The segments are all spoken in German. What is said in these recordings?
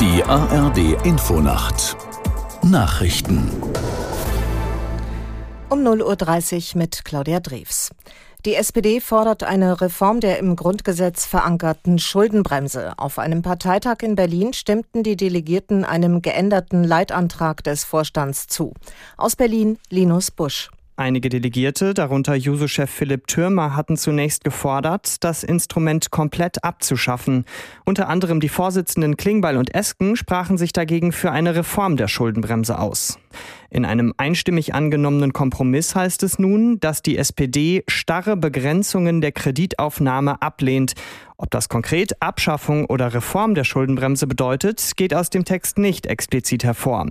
Die ARD Infonacht Nachrichten um 0.30 Uhr mit Claudia Drews. Die SPD fordert eine Reform der im Grundgesetz verankerten Schuldenbremse. Auf einem Parteitag in Berlin stimmten die Delegierten einem geänderten Leitantrag des Vorstands zu. Aus Berlin Linus Busch. Einige Delegierte, darunter Juso-Chef Philipp Türmer, hatten zunächst gefordert, das Instrument komplett abzuschaffen. Unter anderem die Vorsitzenden Klingbeil und Esken sprachen sich dagegen für eine Reform der Schuldenbremse aus. In einem einstimmig angenommenen Kompromiss heißt es nun, dass die SPD starre Begrenzungen der Kreditaufnahme ablehnt. Ob das konkret Abschaffung oder Reform der Schuldenbremse bedeutet, geht aus dem Text nicht explizit hervor.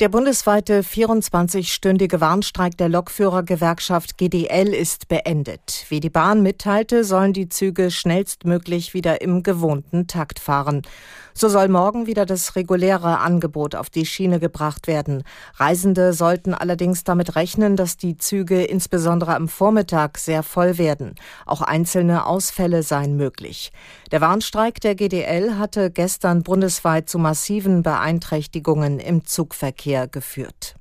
Der bundesweite 24-stündige Warnstreik der Lokführergewerkschaft GDL ist beendet. Wie die Bahn mitteilte, sollen die Züge schnellstmöglich wieder im gewohnten Takt fahren. So soll morgen wieder das reguläre Angebot auf die Schiene gebracht werden. Reisende sollten allerdings damit rechnen, dass die Züge insbesondere am Vormittag sehr voll werden. Auch einzelne Ausfälle seien möglich. Der Warnstreik der GDL hatte gestern bundesweit zu massiven Beeinträchtigungen im Zugverkehr geführt.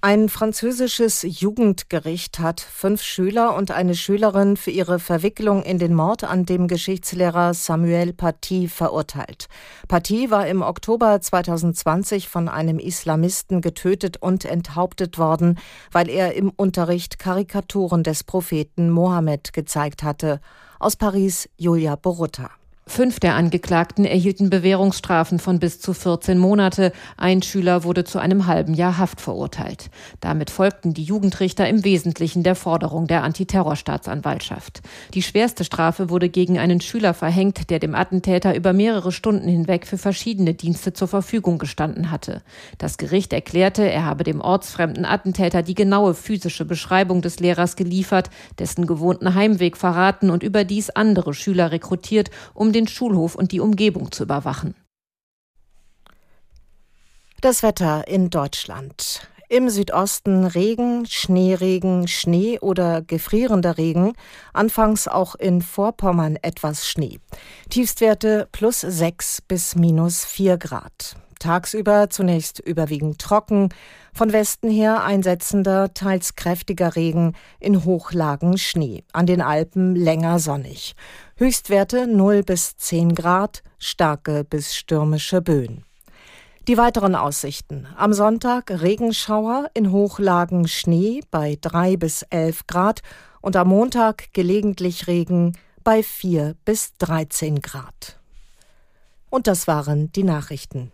Ein französisches Jugendgericht hat fünf Schüler und eine Schülerin für ihre Verwicklung in den Mord an dem Geschichtslehrer Samuel Paty verurteilt. Paty war im Oktober 2020 von einem Islamisten getötet und enthauptet worden, weil er im Unterricht Karikaturen des Propheten Mohammed gezeigt hatte. Aus Paris Julia Borutta. Fünf der Angeklagten erhielten Bewährungsstrafen von bis zu 14 Monate. Ein Schüler wurde zu einem halben Jahr Haft verurteilt. Damit folgten die Jugendrichter im Wesentlichen der Forderung der Antiterrorstaatsanwaltschaft. Die schwerste Strafe wurde gegen einen Schüler verhängt, der dem Attentäter über mehrere Stunden hinweg für verschiedene Dienste zur Verfügung gestanden hatte. Das Gericht erklärte, er habe dem ortsfremden Attentäter die genaue physische Beschreibung des Lehrers geliefert, dessen gewohnten Heimweg verraten und überdies andere Schüler rekrutiert, um den den Schulhof und die Umgebung zu überwachen. Das Wetter in Deutschland. Im Südosten Regen, Schneeregen, Schnee oder gefrierender Regen. Anfangs auch in Vorpommern etwas Schnee. Tiefstwerte plus 6 bis minus 4 Grad. Tagsüber zunächst überwiegend trocken, von Westen her einsetzender, teils kräftiger Regen, in Hochlagen Schnee, an den Alpen länger sonnig. Höchstwerte 0 bis 10 Grad, starke bis stürmische Böen. Die weiteren Aussichten. Am Sonntag Regenschauer, in Hochlagen Schnee bei 3 bis 11 Grad und am Montag gelegentlich Regen bei 4 bis 13 Grad. Und das waren die Nachrichten.